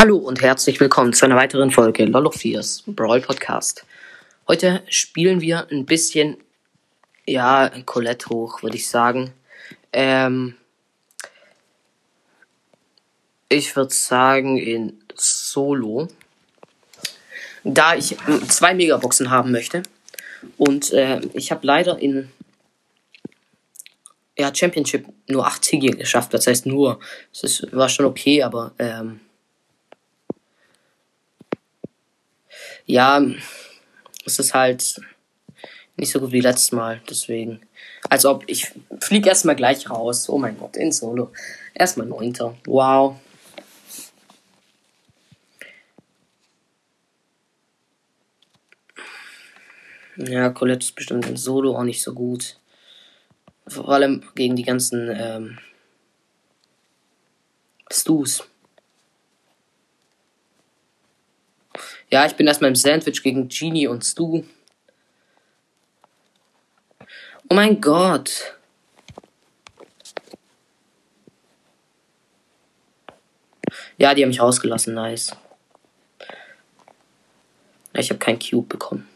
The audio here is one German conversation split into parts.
Hallo und herzlich willkommen zu einer weiteren Folge Lolo 4's Brawl Podcast. Heute spielen wir ein bisschen, ja, Colette hoch, würde ich sagen. Ähm, ich würde sagen in Solo. Da ich zwei Megaboxen haben möchte. Und äh, ich habe leider in ja, Championship nur 8 Siege geschafft. Das heißt nur, es war schon okay, aber ähm, ja, es ist halt nicht so gut wie letztes Mal. Deswegen. Als ob ich fliege erstmal gleich raus. Oh mein Gott, in Solo. Erstmal neunter. Wow. Ja, Colette ist bestimmt in Solo auch nicht so gut. Vor allem gegen die ganzen ähm, Stus. Ja, ich bin erstmal im Sandwich gegen Genie und Stu. Oh mein Gott. Ja, die haben mich rausgelassen, nice. Ich habe kein Cube bekommen.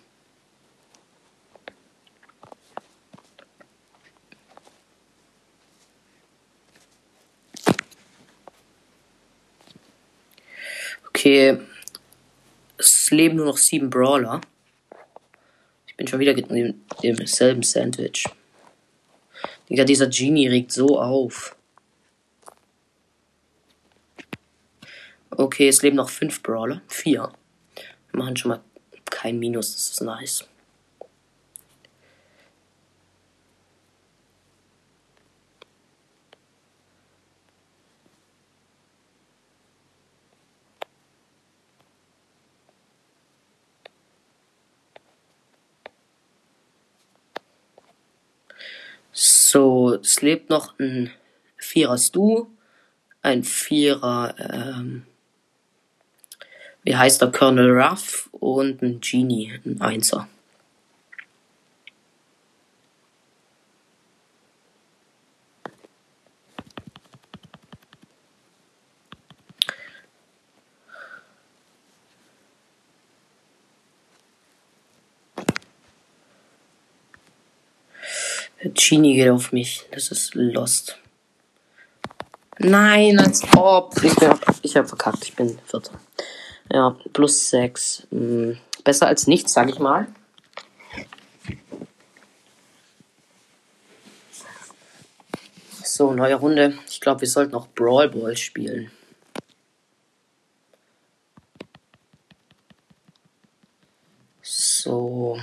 Okay, es leben nur noch sieben Brawler. Ich bin schon wieder in dem selben Sandwich. Digga, dieser Genie regt so auf. Okay, es leben noch fünf Brawler. Vier. Wir machen schon mal kein Minus, das ist nice. So, es lebt noch ein Vierer Stu, ein Vierer, ähm, wie heißt der, Colonel Ruff und ein Genie, ein Einser. Genie geht auf mich. Das ist Lost. Nein, als ob. Ich, bin, ich hab verkackt. Ich bin Vierter. Ja, plus 6. Hm, besser als nichts, sag ich mal. So, neue Runde. Ich glaube, wir sollten auch Brawl Ball spielen. So.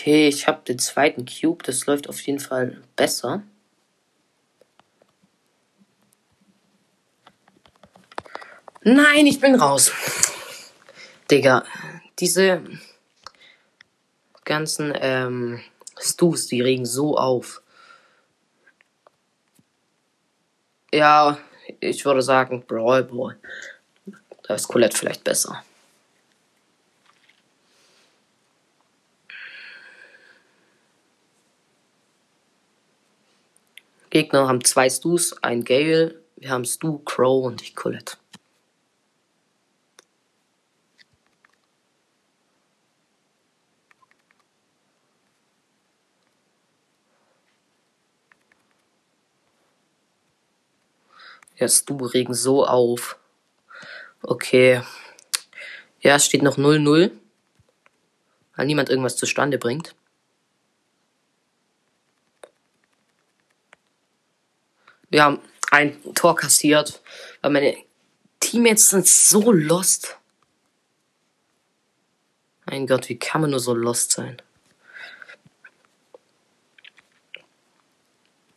Okay, ich habe den zweiten Cube. Das läuft auf jeden Fall besser. Nein, ich bin raus. Digga, diese ganzen ähm, Stus, die regen so auf. Ja, ich würde sagen Brawl Ball. Da ist Colette vielleicht besser. Gegner haben zwei Stus, ein Gale, wir haben Stu, Crow und ich Colette. Ja, Stu regen so auf. Okay. Ja, es steht noch 0-0. Weil niemand irgendwas zustande bringt. Wir haben ein Tor kassiert, weil meine Teammates sind so lost. Mein Gott, wie kann man nur so lost sein?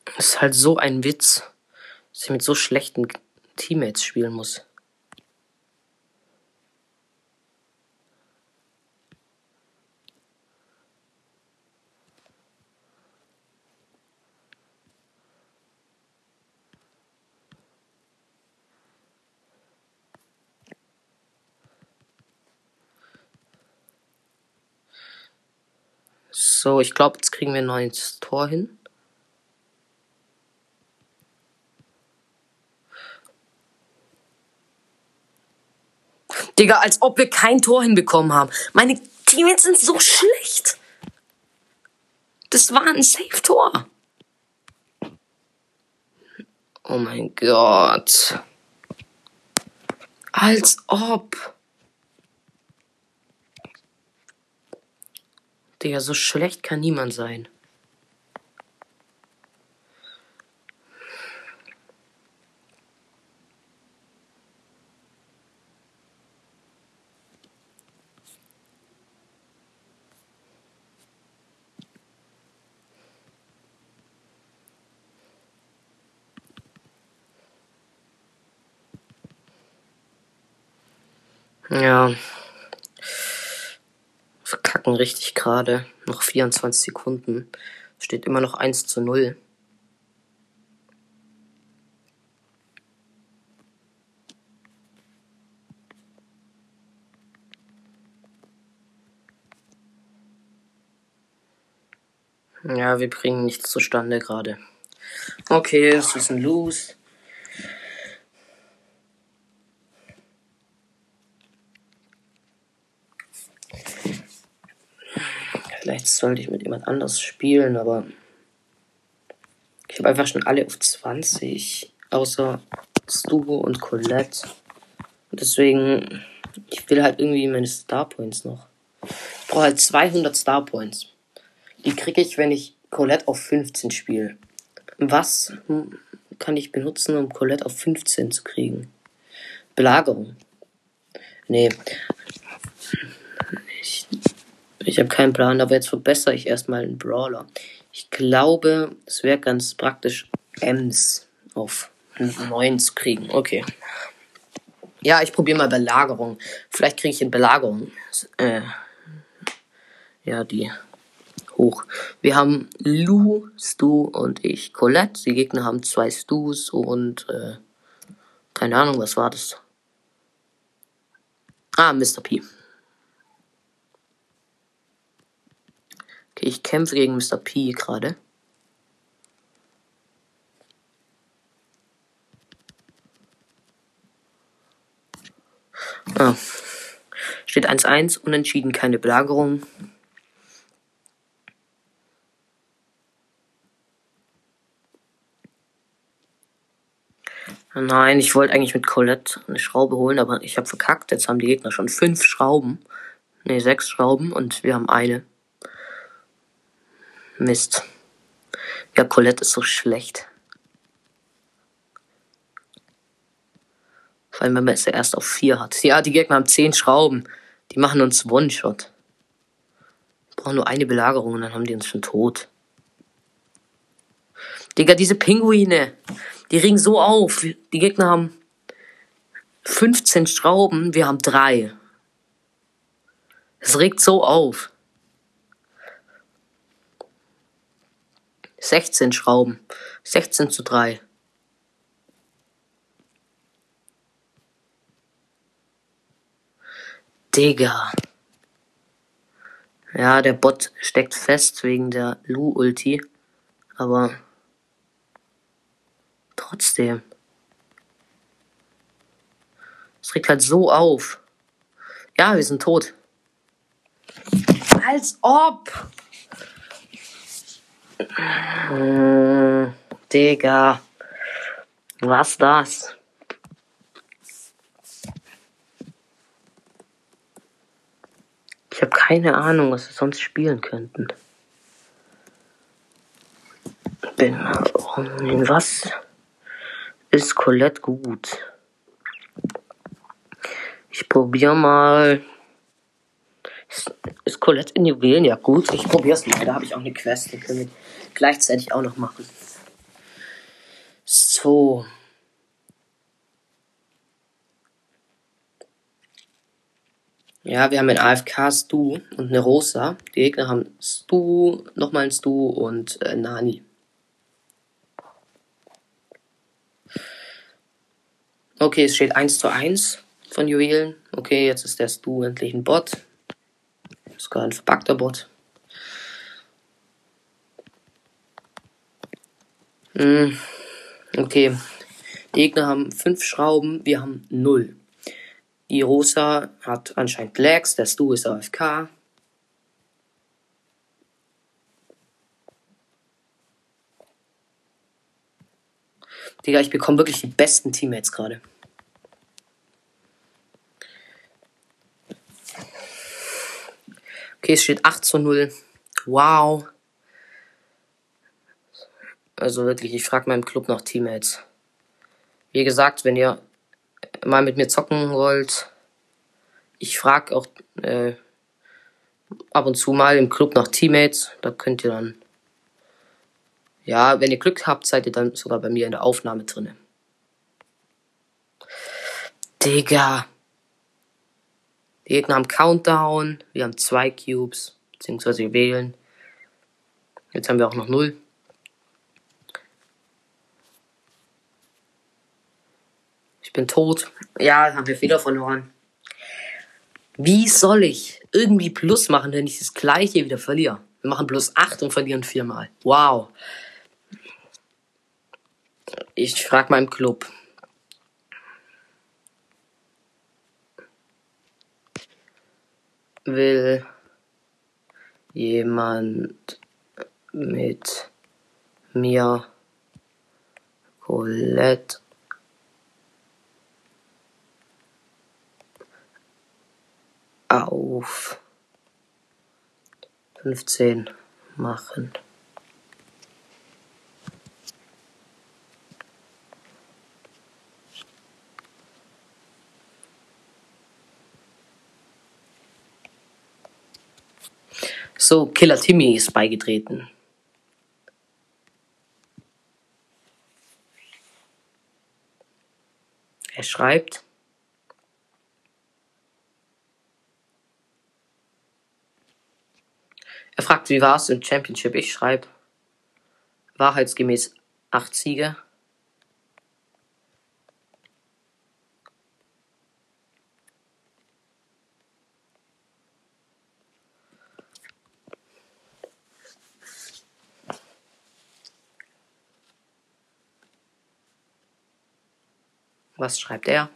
Das ist halt so ein Witz, dass ich mit so schlechten Teammates spielen muss. So, ich glaube, jetzt kriegen wir ein neues Tor hin. Digga, als ob wir kein Tor hinbekommen haben. Meine Teammates sind so schlecht. Das war ein Safe-Tor. Oh mein Gott. Als ob. Digga, so schlecht kann niemand sein. Ja. Verkacken richtig gerade. Noch 24 Sekunden. Steht immer noch 1 zu 0. Ja, wir bringen nichts zustande gerade. Okay, es ist ein Lose. Vielleicht sollte ich mit jemand anders spielen, aber ich habe einfach schon alle auf 20, außer Stu und Colette. Und deswegen, ich will halt irgendwie meine Star Points noch. Ich brauche halt 200 Star Points. Die kriege ich, wenn ich Colette auf 15 spiele. Was kann ich benutzen, um Colette auf 15 zu kriegen? Belagerung. Nee. Ich, habe keinen Plan, aber jetzt verbessere ich erstmal einen Brawler. Ich glaube, es wäre ganz praktisch, Ems auf 9 zu kriegen. Okay. Ja, ich probiere mal Belagerung. Vielleicht kriege ich in Belagerung. Äh, ja, die hoch. Wir haben Lou, Stu und ich. Colette. Die Gegner haben zwei Stus und äh, keine Ahnung, was war das? Ah, Mr. P. ich kämpfe gegen Mr. P gerade. Ah. Steht 1-1, unentschieden, keine Belagerung. Nein, ich wollte eigentlich mit Colette eine Schraube holen, aber ich habe verkackt. Jetzt haben die Gegner schon fünf Schrauben. Ne, sechs Schrauben und wir haben eine. Mist. Ja, Colette ist so schlecht. Vor allem, wenn man es erst auf vier hat. Ja, die Gegner haben zehn Schrauben. Die machen uns One-Shot. Wir brauchen nur eine Belagerung und dann haben die uns schon tot. Digga, diese Pinguine. Die ringen so auf. Die Gegner haben 15 Schrauben, wir haben drei. Es regt so auf. 16 Schrauben. 16 zu 3. Digga. Ja, der Bot steckt fest wegen der Lu-Ulti. Aber trotzdem. Es regt halt so auf. Ja, wir sind tot. Als ob. Hm, Digga. Was das? Ich habe keine Ahnung, was wir sonst spielen könnten. Bin. In was ist Colette gut? Ich probiere mal. Ist, Colette in Juwelen? Ja, gut. Ich probiere es mal. Da habe ich auch eine Quest. Die können wir gleichzeitig auch noch machen. So. Ja, wir haben einen AFK Stu und eine Rosa. Die Gegner haben Stu, nochmal ein Stu und äh, Nani. Okay, es steht 1 zu 1 von Juwelen. Okay, jetzt ist der Stu endlich ein Bot. Sogar ein verpackter Bot. Hm, okay. Die Gegner haben fünf Schrauben, wir haben null. Rosa hat anscheinend Lags, der Stu ist AFK. Digga, ich bekomme wirklich die besten Teammates gerade. Okay, es steht 8 zu 0. Wow. Also wirklich, ich frage meinem Club nach Teammates. Wie gesagt, wenn ihr mal mit mir zocken wollt, ich frage auch äh, ab und zu mal im Club nach Teammates. Da könnt ihr dann. Ja, wenn ihr Glück habt, seid ihr dann sogar bei mir in der Aufnahme drinne. Digga. Die Gegner haben Countdown. Wir haben zwei Cubes. Beziehungsweise wir wählen. Jetzt haben wir auch noch null. Ich bin tot. Ja, haben wir wieder verloren. Wie soll ich irgendwie Plus machen, wenn ich das gleiche wieder verliere? Wir machen plus 8 und verlieren viermal. Wow. Ich frag meinem Club. Will jemand mit mir Colette auf 15 machen. So, Killer Timmy ist beigetreten. Er schreibt. Er fragt, wie war es im Championship? Ich schreibe. Wahrheitsgemäß 8 Siege. Was schreibt er?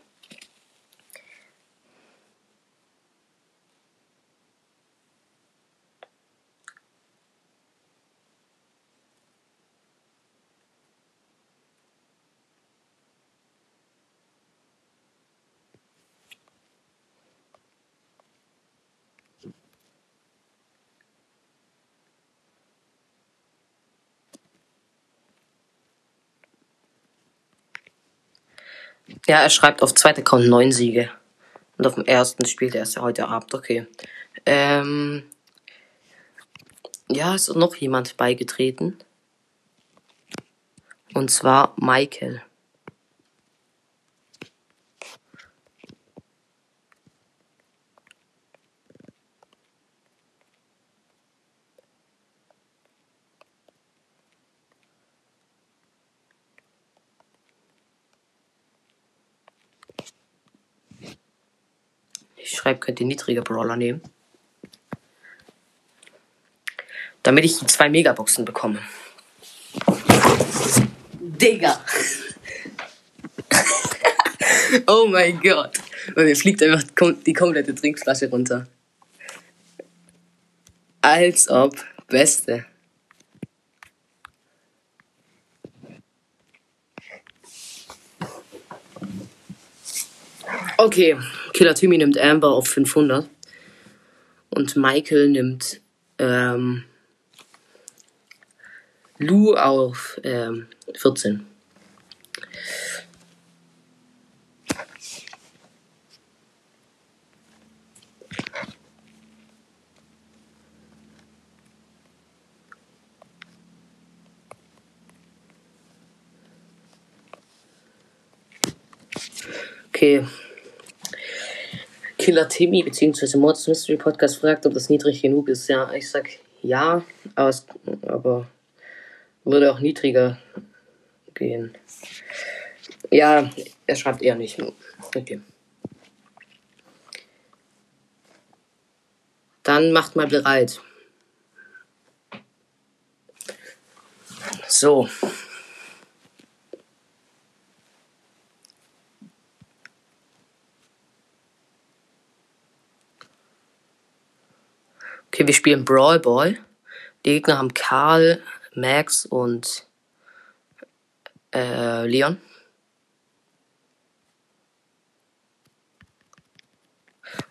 Ja, er schreibt auf zweiter Account neun Siege. Und auf dem ersten spielt er erst heute Abend, okay. Ähm, ja, ist noch jemand beigetreten. Und zwar Michael. Ich schreibe, könnt ihr niedrige Brawler nehmen. Damit ich die zwei Megaboxen bekomme. Digga. oh mein Gott. Und mir fliegt einfach die komplette Trinkflasche runter. Als ob. Beste. Okay, Killer Timmy nimmt Amber auf 500. Und Michael nimmt ähm, Lou auf ähm, 14. Okay. Killer Timmy bzw. Mords Mystery Podcast fragt, ob das niedrig genug ist. Ja, ich sag ja, aber, es, aber würde auch niedriger gehen. Ja, er schreibt eher nicht. Okay. Dann macht mal bereit. So. Okay, wir spielen Brawl Ball. Die Gegner haben Karl, Max und äh, Leon.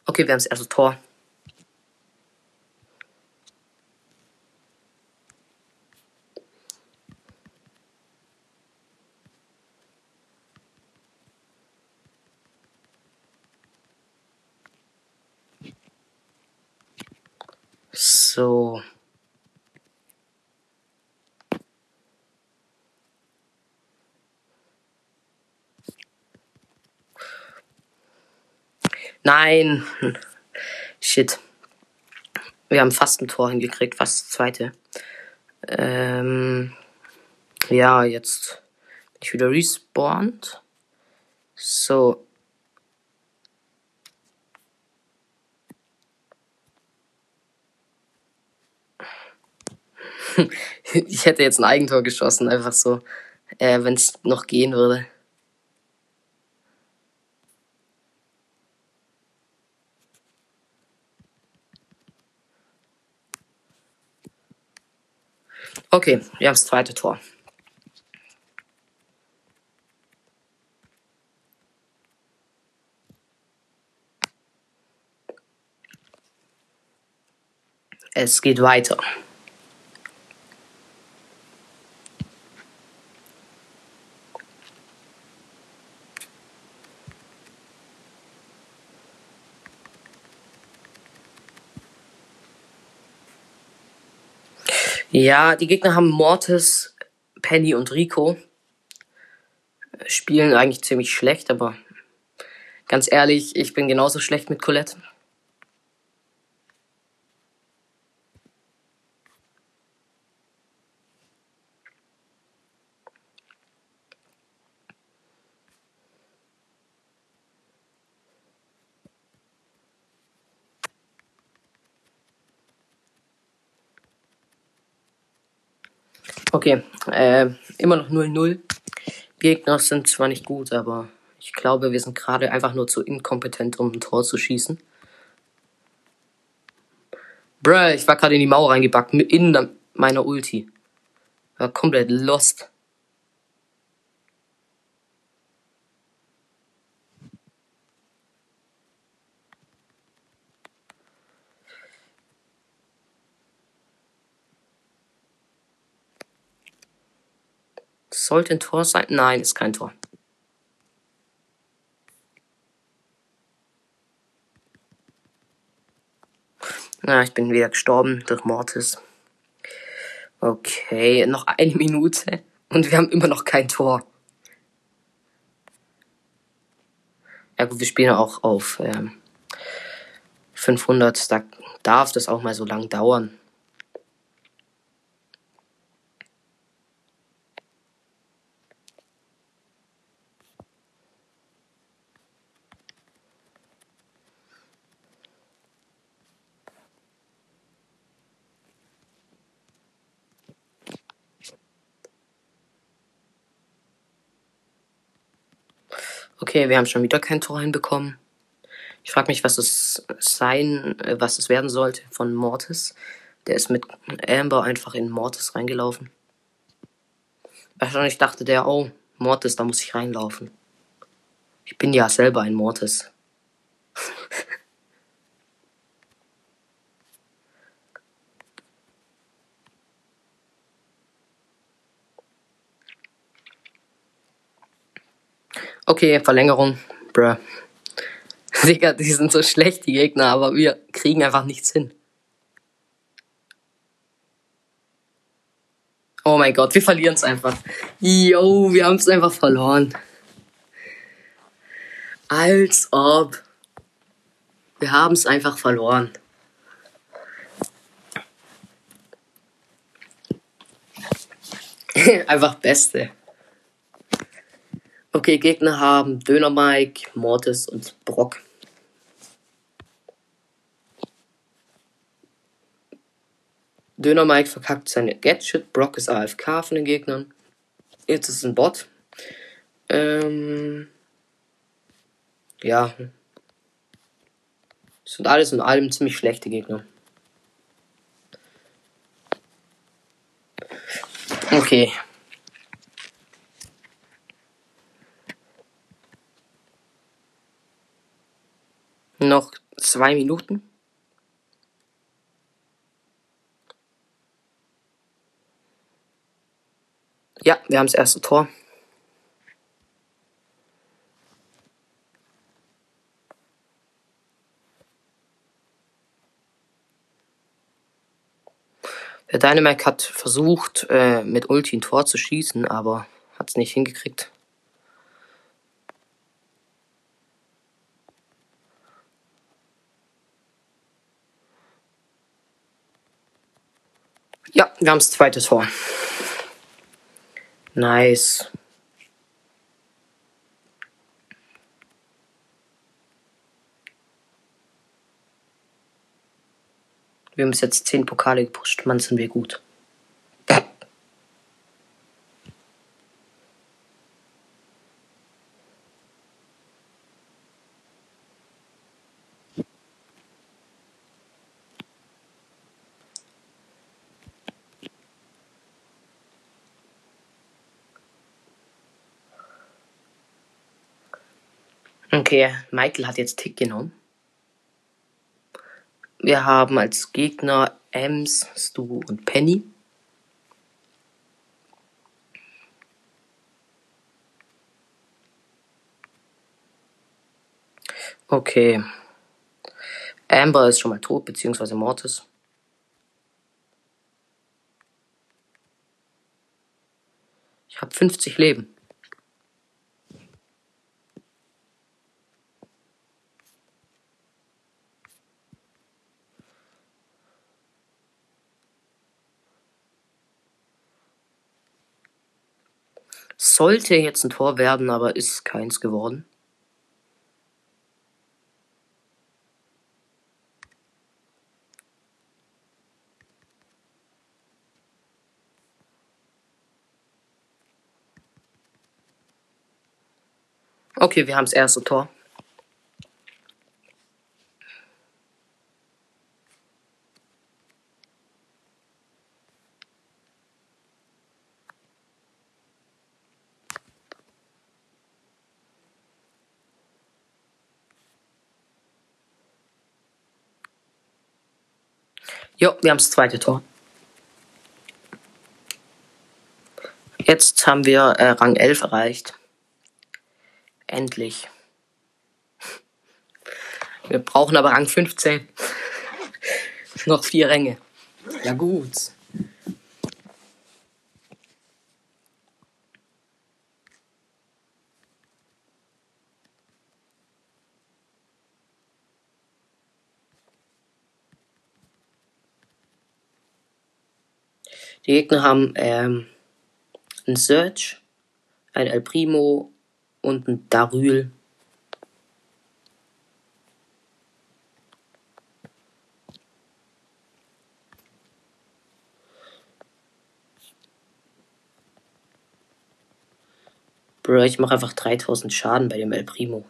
Okay, wir haben das erste Tor. So. Nein. Shit. Wir haben fast ein Tor hingekriegt, fast das zweite. Ähm, ja, jetzt bin ich wieder respawned. So. ich hätte jetzt ein Eigentor geschossen, einfach so, äh, wenn es noch gehen würde. Okay, wir haben das zweite Tor. Es geht weiter. Ja, die Gegner haben Mortis, Penny und Rico. Spielen eigentlich ziemlich schlecht, aber ganz ehrlich, ich bin genauso schlecht mit Colette. Okay, äh, immer noch 0-0. Gegner sind zwar nicht gut, aber ich glaube, wir sind gerade einfach nur zu inkompetent, um ein Tor zu schießen. Bruh, ich war gerade in die Mauer reingebackt, in meiner Ulti. War komplett lost. Sollte ein Tor sein? Nein, ist kein Tor. Na, ich bin wieder gestorben durch Mortis. Okay, noch eine Minute und wir haben immer noch kein Tor. Ja gut, wir spielen auch auf ähm, 500, da darf das auch mal so lang dauern. Okay, wir haben schon wieder kein Tor hinbekommen. Ich frage mich, was es sein, äh, was es werden sollte von Mortis. Der ist mit Amber einfach in Mortis reingelaufen. Wahrscheinlich dachte der, oh, Mortis, da muss ich reinlaufen. Ich bin ja selber ein Mortis. Okay, Verlängerung. Bruh. Digga, die sind so schlecht, die Gegner, aber wir kriegen einfach nichts hin. Oh mein Gott, wir verlieren es einfach. Yo, wir haben es einfach verloren. Als ob. Wir haben es einfach verloren. einfach Beste. Okay, Gegner haben Döner Mike, Mortis und Brock. Döner Mike verkackt seine Gadget, Brock ist AFK von den Gegnern. Jetzt ist es ein Bot. Ähm, ja. Es sind alles in allem ziemlich schlechte Gegner. Okay, Noch zwei Minuten. Ja, wir haben das erste Tor. Der Dynamite hat versucht, äh, mit Ulti ein Tor zu schießen, aber hat es nicht hingekriegt. Ja, wir haben das zweite Tor. Nice. Wir haben bis jetzt 10 Pokale gepusht. Mann, sind wir gut. Okay, Michael hat jetzt Tick genommen. Wir haben als Gegner Ems, Stu und Penny. Okay. Amber ist schon mal tot, beziehungsweise Mortis. Ich habe 50 Leben. Sollte jetzt ein Tor werden, aber ist keins geworden. Okay, wir haben das erste Tor. Jo, wir haben das zweite Tor. Jetzt haben wir äh, Rang 11 erreicht. Endlich. Wir brauchen aber Rang 15. Noch vier Ränge. Ja gut. Die Gegner haben ähm, ein Search, ein El Primo und ein Daryl. Bro, ich mache einfach 3000 Schaden bei dem El Primo.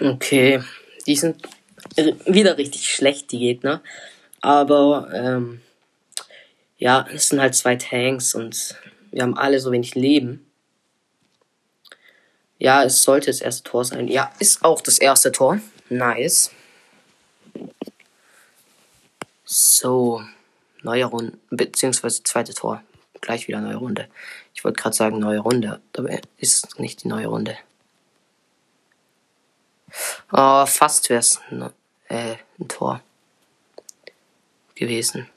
Okay, die sind wieder richtig schlecht, die Gegner. Aber ähm, ja, es sind halt zwei Tanks und wir haben alle so wenig Leben. Ja, es sollte das erste Tor sein. Ja, ist auch das erste Tor. Nice. So, neue Runde, beziehungsweise zweite Tor. Gleich wieder neue Runde. Ich wollte gerade sagen neue Runde, aber ist nicht die neue Runde. Oh, fast wäre es ne, äh, ein Tor gewesen.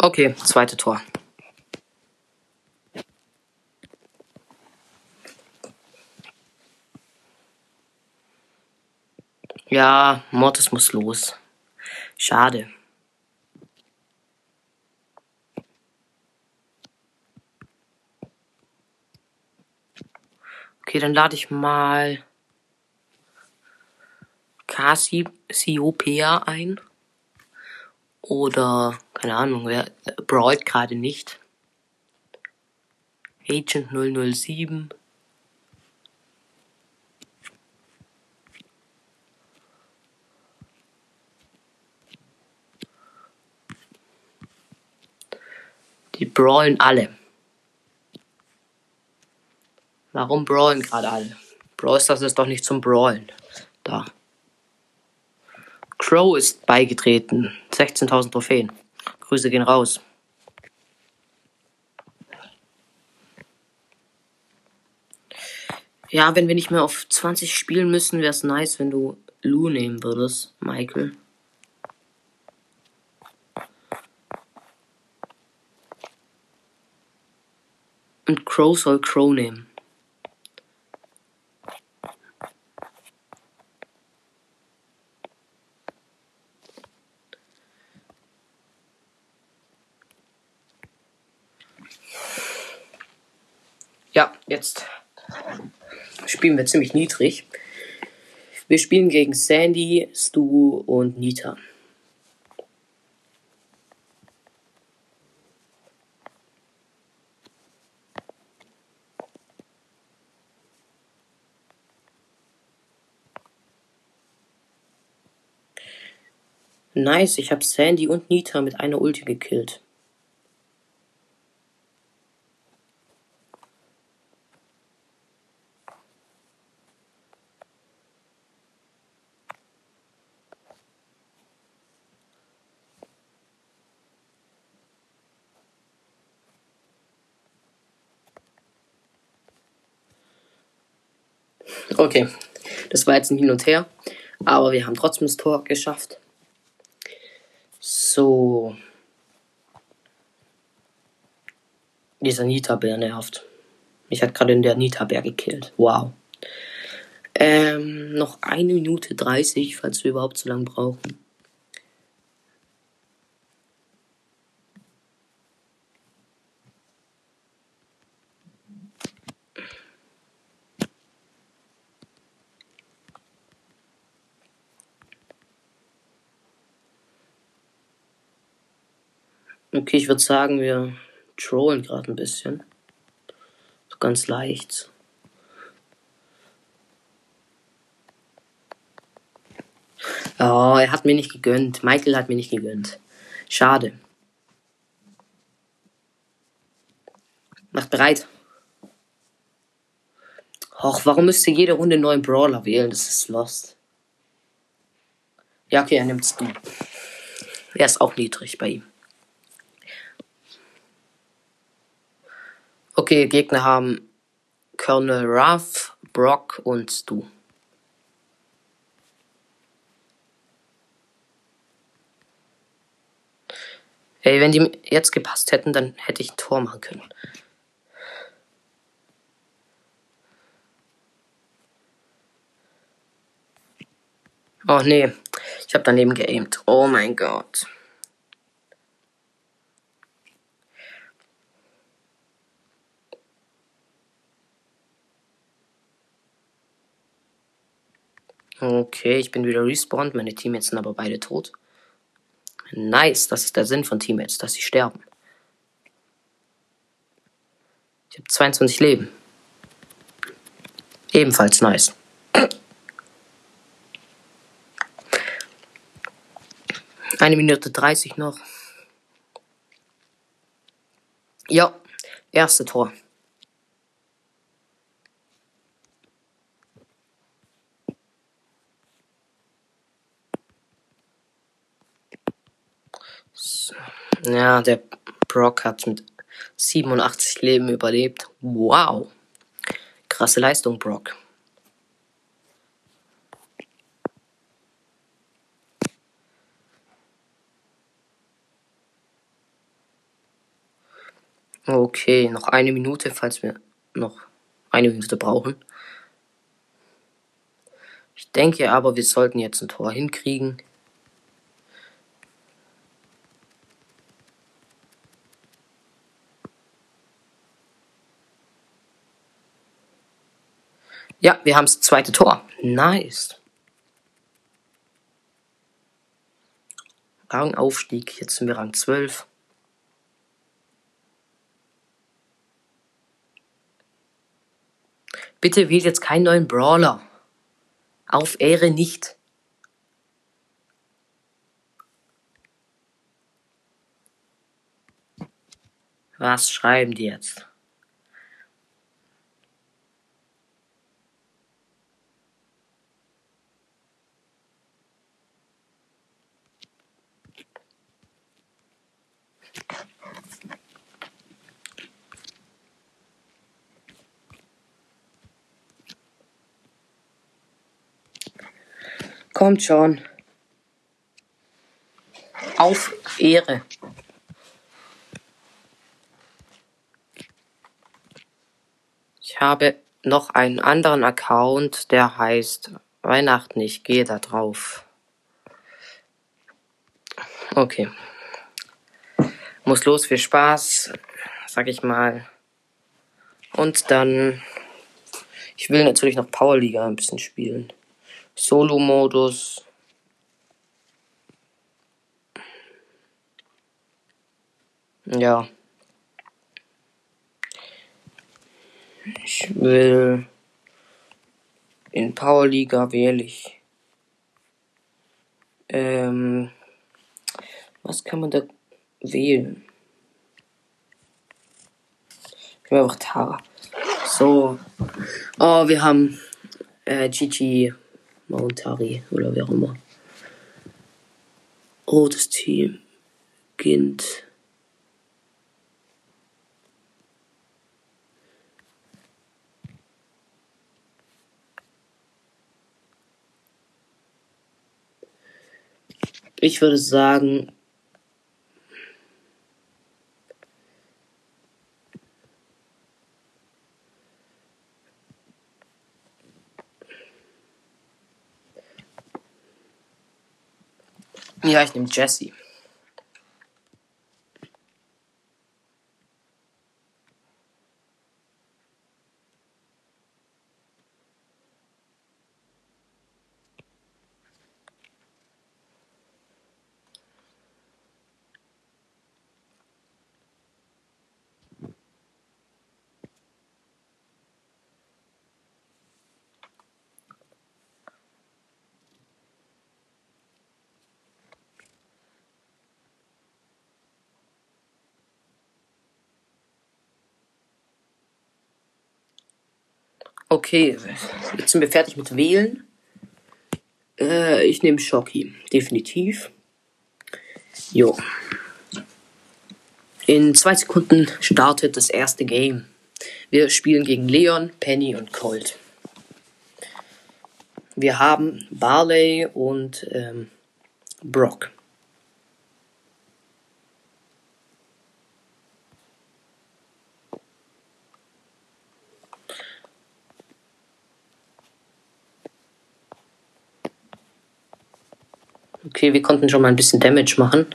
Okay, zweite Tor. Ja, Mortis muss los. Schade. Okay, dann lade ich mal Cassiopeia ein. Oder, keine Ahnung, wer, äh, Broad gerade nicht. Agent 007. Die brawlen alle. Warum brawlen gerade alle? Brawl Stars ist doch nicht zum Brawlen. Da. Crow ist beigetreten. 16.000 Trophäen. Grüße gehen raus. Ja, wenn wir nicht mehr auf 20 spielen müssen, wäre es nice, wenn du Lou nehmen würdest, Michael. Und Crow soll Crow nehmen. Ja, jetzt spielen wir ziemlich niedrig. Wir spielen gegen Sandy, Stu und Nita. Nice, ich habe Sandy und Nita mit einer Ulti gekillt. Okay, das war jetzt ein Hin und Her, aber wir haben trotzdem das Tor geschafft. So. Dieser Nita-Bär nervt. Mich hat gerade der Nita-Bär gekillt. Wow. Ähm, noch eine Minute 30, falls wir überhaupt so lange brauchen. Okay, ich würde sagen, wir trollen gerade ein bisschen. So ganz leicht. Oh, er hat mir nicht gegönnt. Michael hat mir nicht gegönnt. Schade. Macht bereit. Och, warum müsste jede Runde einen neuen Brawler wählen? Das ist lost. Ja, okay, er nimmt's. Er ist auch niedrig bei ihm. Okay, Gegner haben Colonel Ruff, Brock und Stu. Ey, wenn die jetzt gepasst hätten, dann hätte ich ein Tor machen können. Oh nee, ich habe daneben geaimt. Oh mein Gott. Okay, ich bin wieder respawned. Meine Teammates sind aber beide tot. Nice, das ist der Sinn von Teammates, dass sie sterben. Ich habe 22 Leben. Ebenfalls nice. Eine Minute 30 noch. Ja, erste Tor. Ja, der Brock hat mit 87 Leben überlebt. Wow. Krasse Leistung, Brock. Okay, noch eine Minute, falls wir noch eine Minute brauchen. Ich denke aber, wir sollten jetzt ein Tor hinkriegen. Ja, wir haben das zweite Tor. Nice. Rangaufstieg. Jetzt sind wir Rang 12. Bitte wählt jetzt keinen neuen Brawler. Auf Ehre nicht. Was schreiben die jetzt? Kommt schon. Auf Ehre. Ich habe noch einen anderen Account, der heißt Weihnachten. Ich gehe da drauf. Okay. Muss los, viel Spaß, sag ich mal. Und dann, ich will natürlich noch Powerliga ein bisschen spielen. Solo-Modus. Ja. Ich will in Powerliga wähle ich. Ähm, was kann man da wählen? Ich will einfach Tara. So. Oh, wir haben äh, Gigi Mountari oder wer auch immer. Rotes Team beginnt. Ich würde sagen, Ja, ich nehme Jesse. Okay, jetzt sind wir fertig mit Wählen. Äh, ich nehme Shocky, definitiv. Jo. In zwei Sekunden startet das erste Game. Wir spielen gegen Leon, Penny und Colt. Wir haben Barley und ähm, Brock. Okay, wir konnten schon mal ein bisschen Damage machen.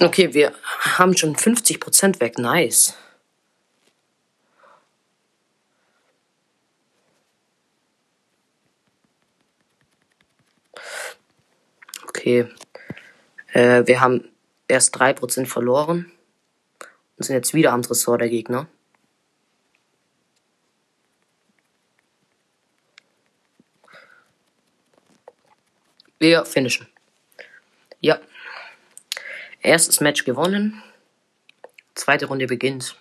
Okay, wir haben schon 50% weg. Nice. Okay. Äh, wir haben erst 3% verloren. Und sind jetzt wieder am Tresor der Gegner. Wir finishen. Ja. Erstes Match gewonnen. Zweite Runde beginnt.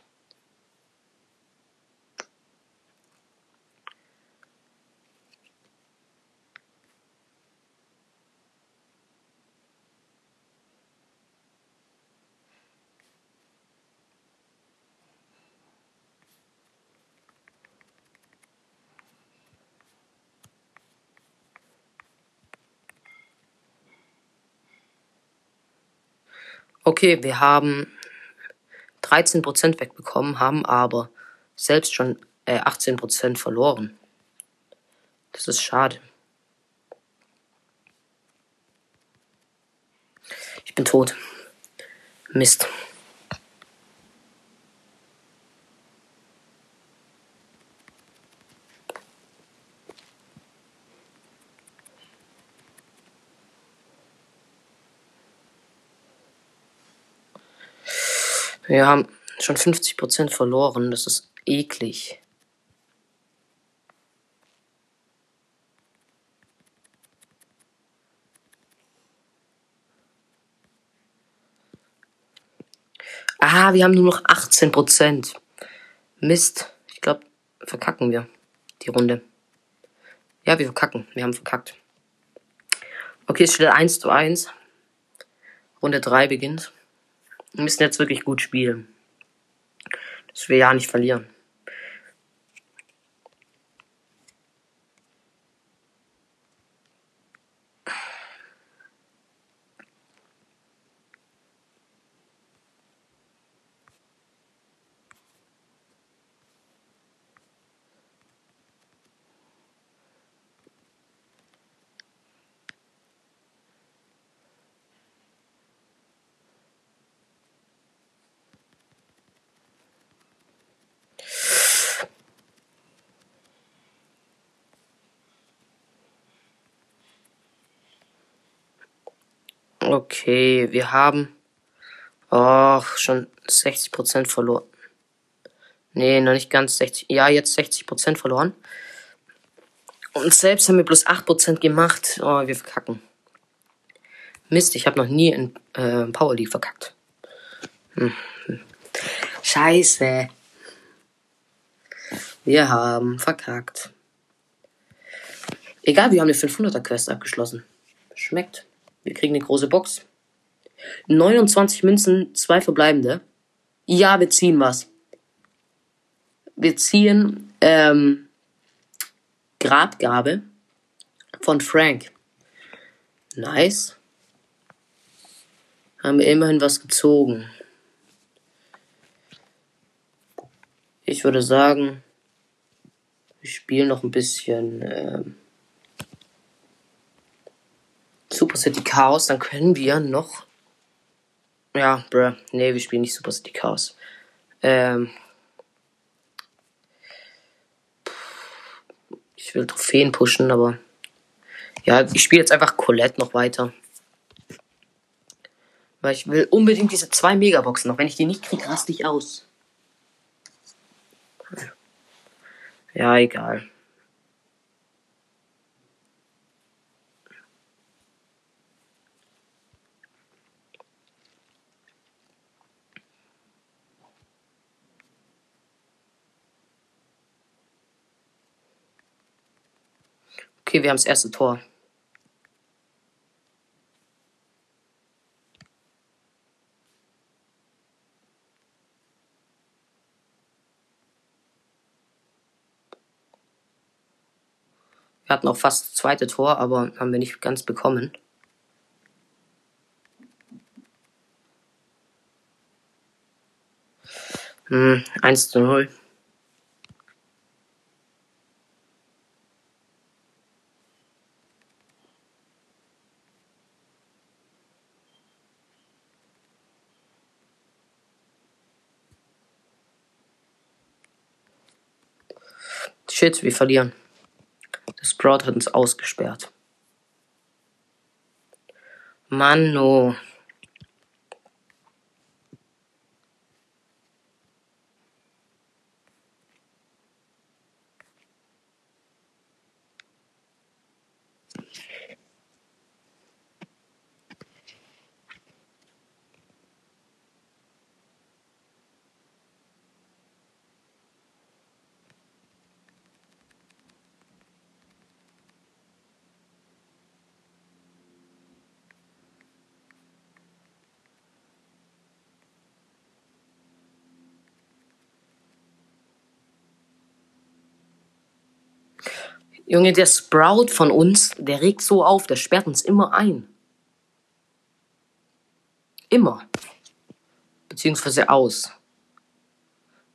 Okay, wir haben 13% wegbekommen, haben aber selbst schon äh, 18% verloren. Das ist schade. Ich bin tot. Mist. Wir haben schon 50% verloren. Das ist eklig. Ah, wir haben nur noch 18%. Mist. Ich glaube, verkacken wir die Runde. Ja, wir verkacken. Wir haben verkackt. Okay, es steht 1 zu 1. Runde 3 beginnt. Wir müssen jetzt wirklich gut spielen. Dass wir ja nicht verlieren. Okay, wir haben oh, schon 60% verloren. Nee, noch nicht ganz 60. Ja, jetzt 60% verloren. Und selbst haben wir bloß 8% gemacht. Oh, wir verkacken. Mist, ich habe noch nie in äh, Power League verkackt. Hm. Scheiße. Wir haben verkackt. Egal, wir haben eine 500er Quest abgeschlossen. Schmeckt. Wir kriegen eine große Box. 29 Münzen, zwei verbleibende. Ja, wir ziehen was. Wir ziehen ähm, Grabgabe von Frank. Nice. Haben wir immerhin was gezogen. Ich würde sagen, wir spielen noch ein bisschen. Ähm, Super City Chaos, dann können wir noch. Ja, bruh. Nee, wir spielen nicht Super City Chaos. Ähm. Ich will Trophäen pushen, aber. Ja, ich spiele jetzt einfach Colette noch weiter. Weil ich will unbedingt diese zwei Megaboxen noch. Wenn ich die nicht kriege, raste ich aus. Ja, egal. Okay, wir haben das erste Tor. Wir hatten auch fast das zweite Tor, aber haben wir nicht ganz bekommen. Hm, 1 zu 0. Shit, wir verlieren. Der Sprout hat uns ausgesperrt. Mano. Junge, der Sprout von uns, der regt so auf, der sperrt uns immer ein. Immer. Beziehungsweise aus.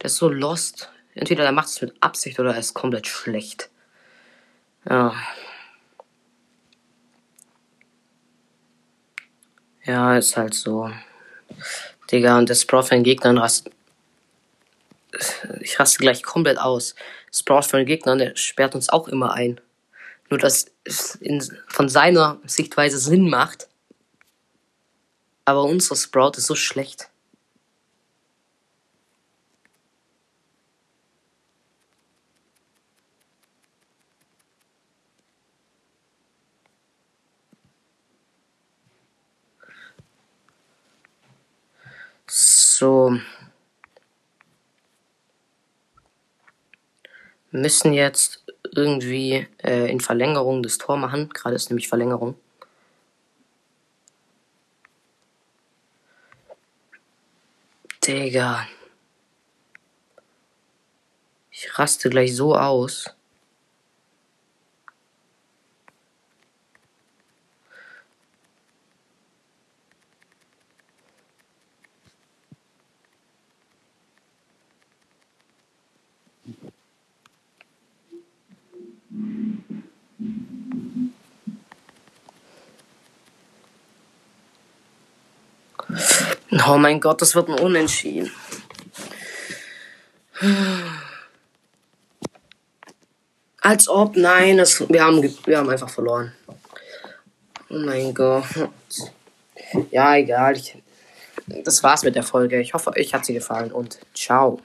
Der ist so lost. Entweder er macht es mit Absicht oder er ist komplett schlecht. Ja. Ja, ist halt so. Digga, und der Sprout von Gegnern rast. Ich raste gleich komplett aus. Sprout von den Gegnern, der sperrt uns auch immer ein. Nur, dass es in, von seiner Sichtweise Sinn macht. Aber unser Sprout ist so schlecht. So. Müssen jetzt irgendwie äh, in Verlängerung das Tor machen. Gerade ist nämlich Verlängerung. Digga. Ich raste gleich so aus. Oh mein Gott, das wird ein Unentschieden. Als ob, nein, das, wir, haben, wir haben einfach verloren. Oh mein Gott. Ja, egal. Ich, das war's mit der Folge. Ich hoffe, euch hat sie gefallen und ciao.